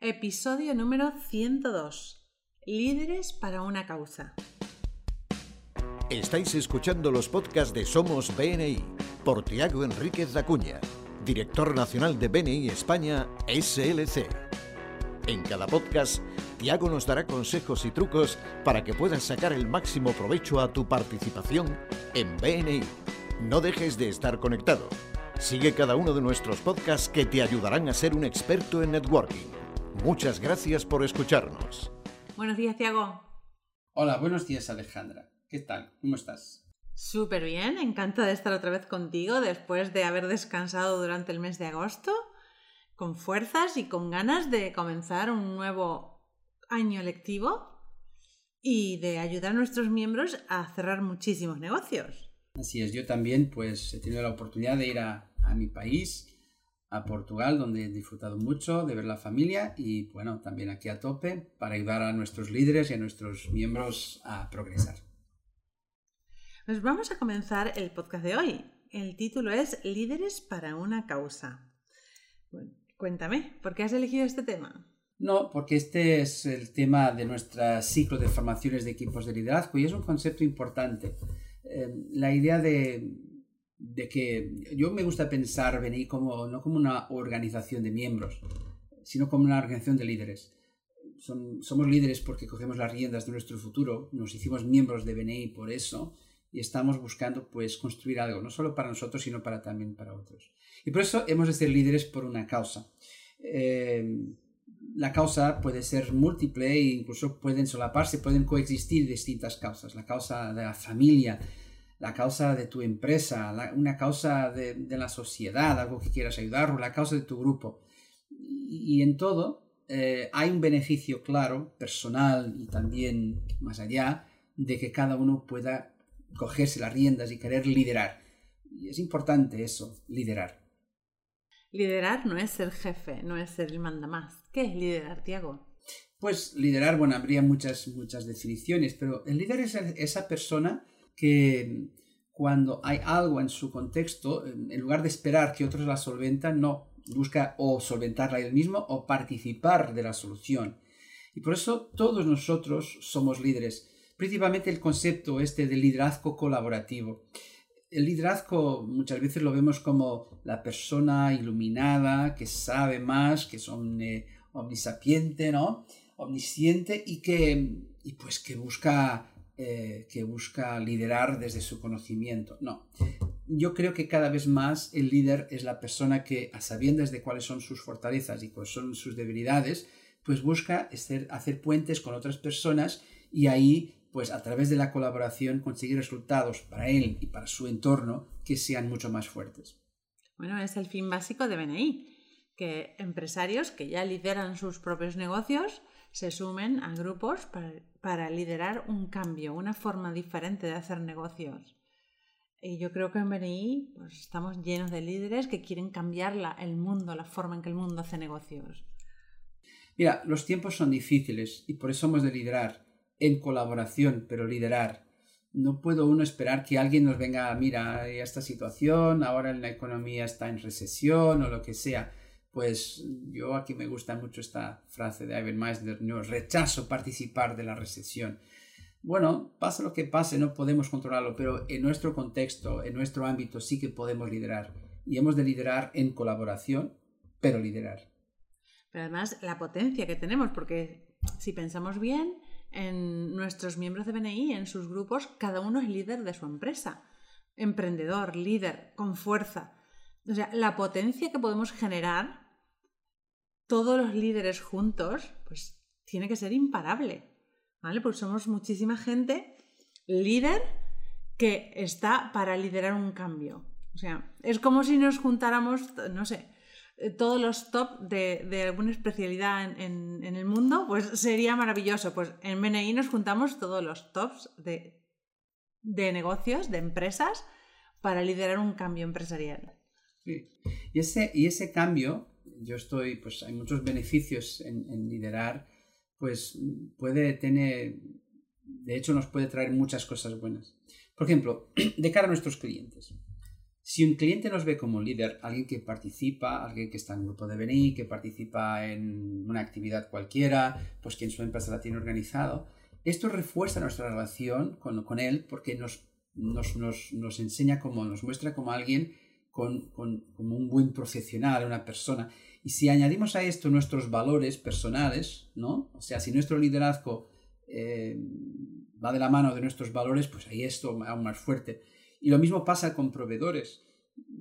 Episodio número 102. Líderes para una causa. Estáis escuchando los podcasts de Somos BNI por Tiago Enríquez Acuña, director nacional de BNI España SLC. En cada podcast, Tiago nos dará consejos y trucos para que puedas sacar el máximo provecho a tu participación en BNI. No dejes de estar conectado. Sigue cada uno de nuestros podcasts que te ayudarán a ser un experto en networking. Muchas gracias por escucharnos. Buenos días, Tiago. Hola, buenos días, Alejandra. ¿Qué tal? ¿Cómo estás? Súper bien, encantada de estar otra vez contigo después de haber descansado durante el mes de agosto, con fuerzas y con ganas de comenzar un nuevo año lectivo y de ayudar a nuestros miembros a cerrar muchísimos negocios. Así es, yo también pues he tenido la oportunidad de ir a, a mi país, a Portugal, donde he disfrutado mucho de ver la familia y bueno, también aquí a tope para ayudar a nuestros líderes y a nuestros miembros a progresar. Pues vamos a comenzar el podcast de hoy. El título es Líderes para una causa. Bueno, cuéntame, ¿por qué has elegido este tema? No, porque este es el tema de nuestro ciclo de formaciones de equipos de liderazgo y es un concepto importante. Eh, la idea de, de, que yo me gusta pensar BNI como, no como una organización de miembros, sino como una organización de líderes. Somos líderes porque cogemos las riendas de nuestro futuro, nos hicimos miembros de BNI por eso y estamos buscando pues construir algo, no solo para nosotros, sino para también para otros. Y por eso hemos de ser líderes por una causa. Eh, la causa puede ser múltiple e incluso pueden solaparse, pueden coexistir distintas causas. La causa de la familia, la causa de tu empresa, la, una causa de, de, la sociedad, algo que quieras ayudar, o la causa de tu grupo. Y, y en todo eh, hay un beneficio claro, personal y también más allá, de que cada uno pueda cogerse las riendas y querer liderar. Y es importante eso, liderar. Liderar no es ser jefe, no es ser el mandamás. ¿Qué es liderar, Tiago? Pues liderar, bueno, habría muchas, muchas definiciones, pero el líder es esa persona que cuando hay algo en su contexto, en lugar de esperar que otros la solventan, no, busca o solventarla él mismo o participar de la solución. Y por eso todos nosotros somos líderes, principalmente el concepto este de liderazgo colaborativo. El liderazgo muchas veces lo vemos como la persona iluminada, que sabe más, que es omne, omnisapiente, ¿no? Omnisciente y que, y pues que busca eh, que busca liderar desde su conocimiento. No, yo creo que cada vez más el líder es la persona que, a sabiendas de cuáles son sus fortalezas y cuáles son sus debilidades, pues busca hacer, puentes con otras personas y ahí, pues a través de la colaboración, conseguir resultados para él y para su entorno que sean mucho más fuertes. Bueno, es el fin básico de BNI, que empresarios que ya lideran sus propios negocios se sumen a grupos para, para, liderar un cambio, una forma diferente de hacer negocios. Y yo creo que en BNI pues, estamos llenos de líderes que quieren cambiar la, el mundo, la forma en que el mundo hace negocios. Mira, los tiempos son difíciles y por eso hemos de liderar en colaboración, pero liderar. No puedo uno esperar que alguien nos venga, mira, esta situación, ahora la economía está en recesión o lo que sea pues yo aquí me gusta mucho esta frase de Ivan Meisner, no, rechazo participar de la recesión. Bueno, pasa lo que pase, no podemos controlarlo, pero en nuestro contexto, en nuestro ámbito sí que podemos liderar. Y hemos de liderar en colaboración, pero liderar. Pero además la potencia que tenemos, porque si pensamos bien, en nuestros miembros de BNI, en sus grupos, cada uno es líder de su empresa. Emprendedor, líder, con fuerza. O sea, la potencia que podemos generar todos los líderes juntos, pues tiene que ser imparable. ¿Vale? Pues somos muchísima gente líder que está para liderar un cambio. O sea, es como si nos juntáramos, no sé, todos los top de, de alguna especialidad en, en, en, el mundo, pues sería maravilloso. Pues en BNI nos juntamos todos los tops de, de negocios, de empresas, para liderar un cambio empresarial. Sí. Y, ese, y ese cambio, yo estoy, pues hay muchos beneficios en, en, liderar, pues puede tener, de hecho nos puede traer muchas cosas buenas. Por ejemplo, de cara a nuestros clientes. Si un cliente nos ve como líder, alguien que participa, alguien que está en un grupo de BNI, que participa en una actividad cualquiera, pues que en su empresa la tiene organizado, esto refuerza nuestra relación con, él porque nos, nos, enseña como, nos muestra como alguien con, como un buen profesional, una persona. Y si añadimos a esto nuestros valores personales, ¿no? O sea, si nuestro liderazgo eh, va de la mano de nuestros valores, pues ahí esto aún más fuerte. Y lo mismo pasa con proveedores.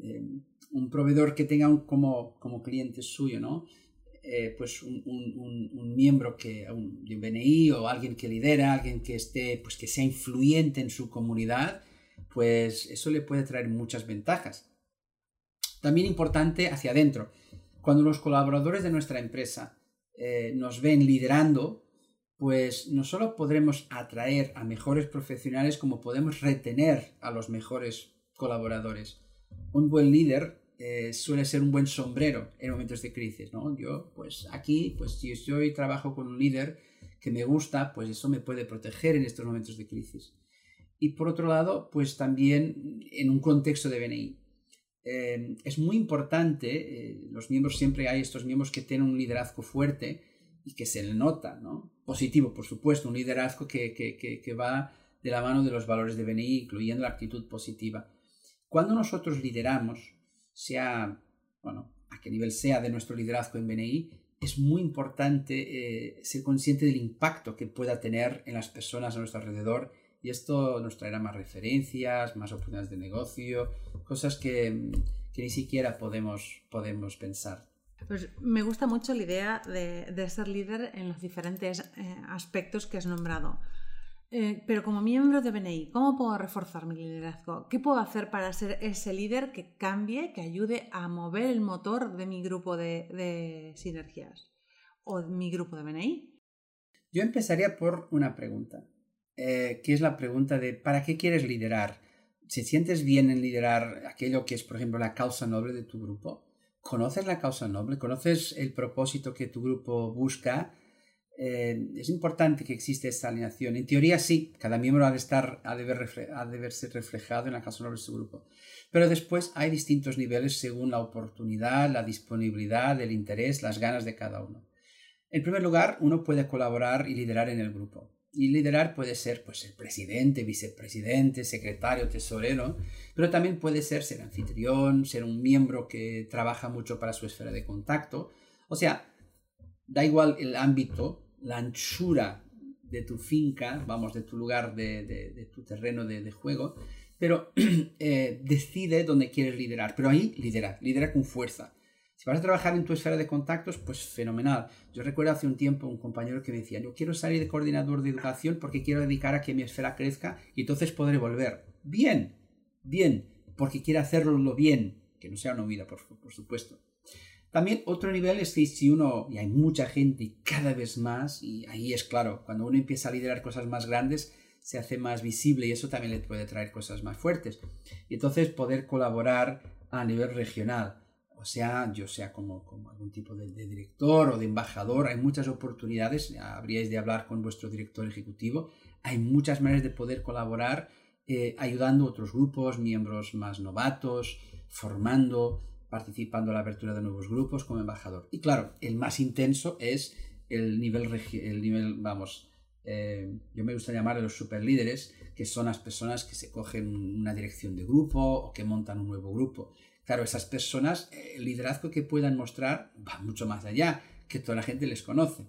Eh, un proveedor que tenga un, como, como cliente suyo, ¿no? Eh, pues un, un, miembro que, de un BNI o alguien que lidera, alguien que esté, pues que sea influyente en su comunidad, pues eso le puede traer muchas ventajas. También importante hacia adentro. Cuando los colaboradores de nuestra empresa eh, nos ven liderando, pues no solo podremos atraer a mejores profesionales como podemos retener a los mejores colaboradores. Un buen líder eh, suele ser un buen sombrero en momentos de crisis, ¿no? Yo, pues aquí, pues si yo trabajo con un líder que me gusta, pues eso me puede proteger en estos momentos de crisis. Y por otro lado, pues también en un contexto de BNI. Eh, es muy importante, eh, los miembros siempre hay estos miembros que tienen un liderazgo fuerte, y que se le nota, ¿no? Positivo, por supuesto, un liderazgo que, que, que, va de la mano de los valores de BNI, incluyendo la actitud positiva. Cuando nosotros lideramos, sea, bueno, a qué nivel sea de nuestro liderazgo en BNI, es muy importante eh, ser consciente del impacto que pueda tener en las personas a nuestro alrededor y esto nos traerá más referencias, más oportunidades de negocio, cosas que, que ni siquiera podemos, podemos pensar. Pues me gusta mucho la idea de, ser líder en los diferentes eh, aspectos que has nombrado. Eh, pero como miembro de BNI, ¿cómo puedo reforzar mi liderazgo? ¿Qué puedo hacer para ser ese líder que cambie, que ayude a mover el motor de mi grupo de, sinergias o mi grupo de BNI? Yo empezaría por una pregunta, eh, que es la pregunta de ¿para qué quieres liderar? ¿Se sientes bien en liderar aquello que es, por ejemplo, la causa noble de tu grupo? conoces la causa noble, conoces el propósito que tu grupo busca, eh, es importante que exista esta alineación. En teoría sí, cada miembro ha de, estar, ha de, verse reflejado en la causa noble de su grupo. Pero después hay distintos niveles según la oportunidad, la disponibilidad, el interés, las ganas de cada uno. En primer lugar, uno puede colaborar y liderar en el grupo. Y liderar puede ser pues, el presidente, vicepresidente, secretario, tesorero, pero también puede ser ser anfitrión, ser un miembro que trabaja mucho para su esfera de contacto. O sea, da igual el ámbito, la anchura de tu finca, vamos, de tu lugar, de, tu terreno de, juego, pero eh, decide dónde quieres liderar. Pero ahí lidera, lidera con fuerza. Si vas a trabajar en tu esfera de contactos, pues fenomenal. Yo recuerdo hace un tiempo un compañero que me decía, yo quiero salir de coordinador de educación porque quiero dedicar a que mi esfera crezca y entonces podré volver. Bien, bien, porque quiere hacerlo bien, que no sea una vida, por, por supuesto. También otro nivel es que si uno, y hay mucha gente y cada vez más, y ahí es claro, cuando uno empieza a liderar cosas más grandes, se hace más visible y eso también le puede traer cosas más fuertes. Y entonces poder colaborar a nivel regional o sea, yo sea como, como algún tipo de, director o de embajador, hay muchas oportunidades, habríais de hablar con vuestro director ejecutivo, hay muchas maneras de poder colaborar eh, ayudando a otros grupos, miembros más novatos, formando, participando en la apertura de nuevos grupos como embajador. Y claro, el más intenso es el nivel, el nivel vamos, eh, yo me gusta llamar a los superlíderes, que son las personas que se cogen una dirección de grupo o que montan un nuevo grupo. Claro, esas personas, el liderazgo que puedan mostrar va mucho más allá, que toda la gente les conoce.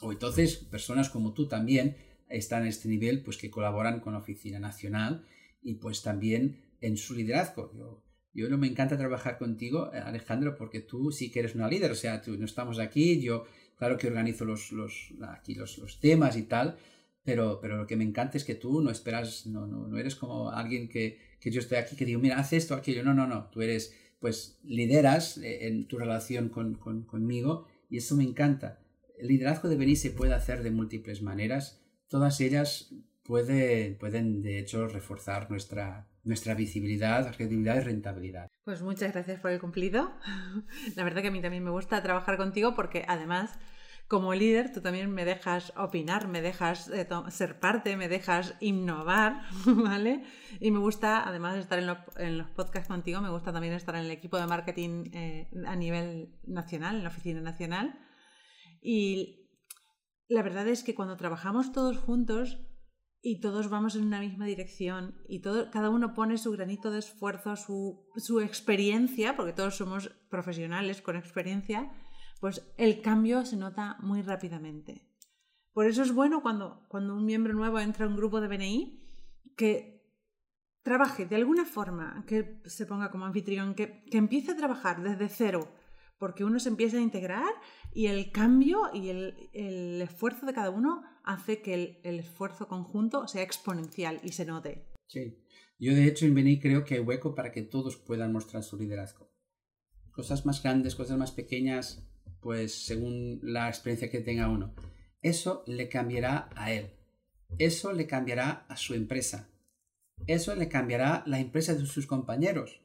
O entonces, personas como tú también están en este nivel, pues que colaboran con la Oficina Nacional y pues también en su liderazgo. Yo, yo no me encanta trabajar contigo, Alejandro, porque tú sí que eres una líder, o sea, tú no estamos aquí, yo claro que organizo los, los, aquí los, los temas y tal, pero, pero lo que me encanta es que tú no esperas, no, no, no eres como alguien que, que yo estoy aquí, que digo, mira, haz esto, aquello. No, no, no, tú eres, pues, lideras eh, en tu relación con, conmigo y eso me encanta. El liderazgo de venir se puede hacer de múltiples maneras. Todas ellas puede, pueden, de hecho, reforzar nuestra, nuestra visibilidad, credibilidad y rentabilidad. Pues muchas gracias por el cumplido. La verdad que a mí también me gusta trabajar contigo porque además como líder, tú también me dejas opinar, me dejas eh, ser parte, me dejas innovar, ¿vale? Y me gusta, además de estar en, los podcasts contigo, me gusta también estar en el equipo de marketing eh, a nivel nacional, en la oficina nacional. Y la verdad es que cuando trabajamos todos juntos, y todos vamos en una misma dirección y todo, cada uno pone su granito de esfuerzo, su, su, experiencia, porque todos somos profesionales con experiencia, pues el cambio se nota muy rápidamente. Por eso es bueno cuando, cuando un miembro nuevo entra a un grupo de BNI que trabaje de alguna forma, que se ponga como anfitrión, que, que empiece a trabajar desde cero, porque uno se empieza a integrar y el cambio y el, el esfuerzo de cada uno hace que el, esfuerzo conjunto sea exponencial y se note. Sí, yo de hecho en BNI creo que hay hueco para que todos puedan mostrar su liderazgo. Cosas más grandes, cosas más pequeñas, pues según la experiencia que tenga uno. Eso le cambiará a él. Eso le cambiará a su empresa. Eso le cambiará la empresa de sus compañeros.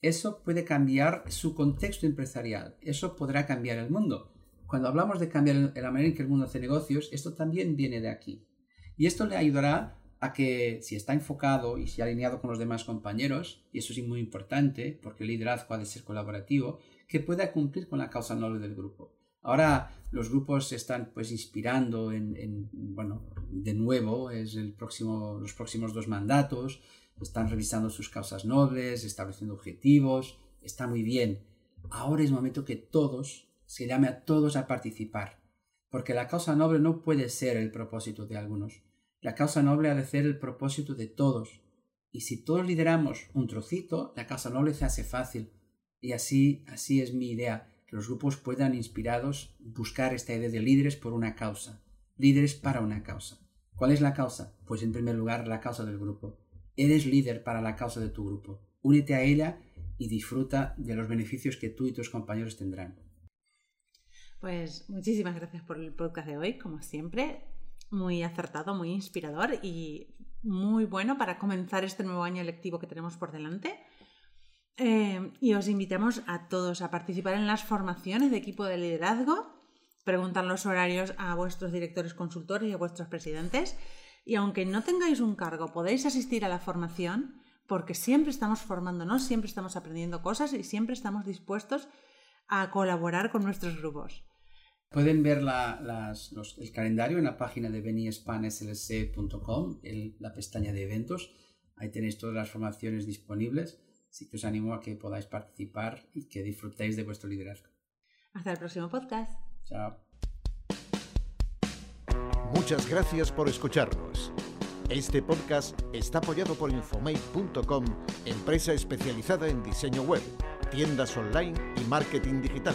Eso puede cambiar su contexto empresarial. Eso podrá cambiar el mundo. Cuando hablamos de cambiar la manera en que el mundo hace negocios, esto también viene de aquí. Y esto le ayudará a que si está enfocado y si alineado con los demás compañeros, y eso es muy importante porque el liderazgo ha de ser colaborativo, que pueda cumplir con la causa noble del grupo. Ahora los grupos se están pues inspirando en, bueno, de nuevo, es el próximo, los próximos dos mandatos, están revisando sus causas nobles, estableciendo objetivos, está muy bien. Ahora es momento que todos, se llame a todos a participar, porque la causa noble no puede ser el propósito de algunos, la causa noble ha de ser el propósito de todos. Y si todos lideramos un trocito, la causa noble se hace fácil. Y así, así es mi idea, que los grupos puedan inspirados buscar esta idea de líderes por una causa, líderes para una causa. ¿Cuál es la causa? Pues en primer lugar la causa del grupo. Eres líder para la causa de tu grupo. Únete a ella y disfruta de los beneficios que tú y tus compañeros tendrán. Pues muchísimas gracias por el podcast de hoy, como siempre, muy acertado, muy inspirador y muy bueno para comenzar este nuevo año lectivo que tenemos por delante. Eh, y os invitamos a todos a participar en las formaciones de equipo de liderazgo, preguntar los horarios a vuestros directores consultores y a vuestros presidentes. Y aunque no tengáis un cargo, podéis asistir a la formación porque siempre estamos formándonos, siempre estamos aprendiendo cosas y siempre estamos dispuestos a colaborar con nuestros grupos. Pueden ver el calendario en la página de benispanslc.com, la pestaña de eventos. Ahí tenéis todas las formaciones disponibles. Así que os animo a que podáis participar y que disfrutéis de vuestro liderazgo. Hasta el próximo podcast. Chao. Muchas gracias por escucharnos. Este podcast está apoyado por Infomate.com, empresa especializada en diseño web, tiendas online y marketing digital.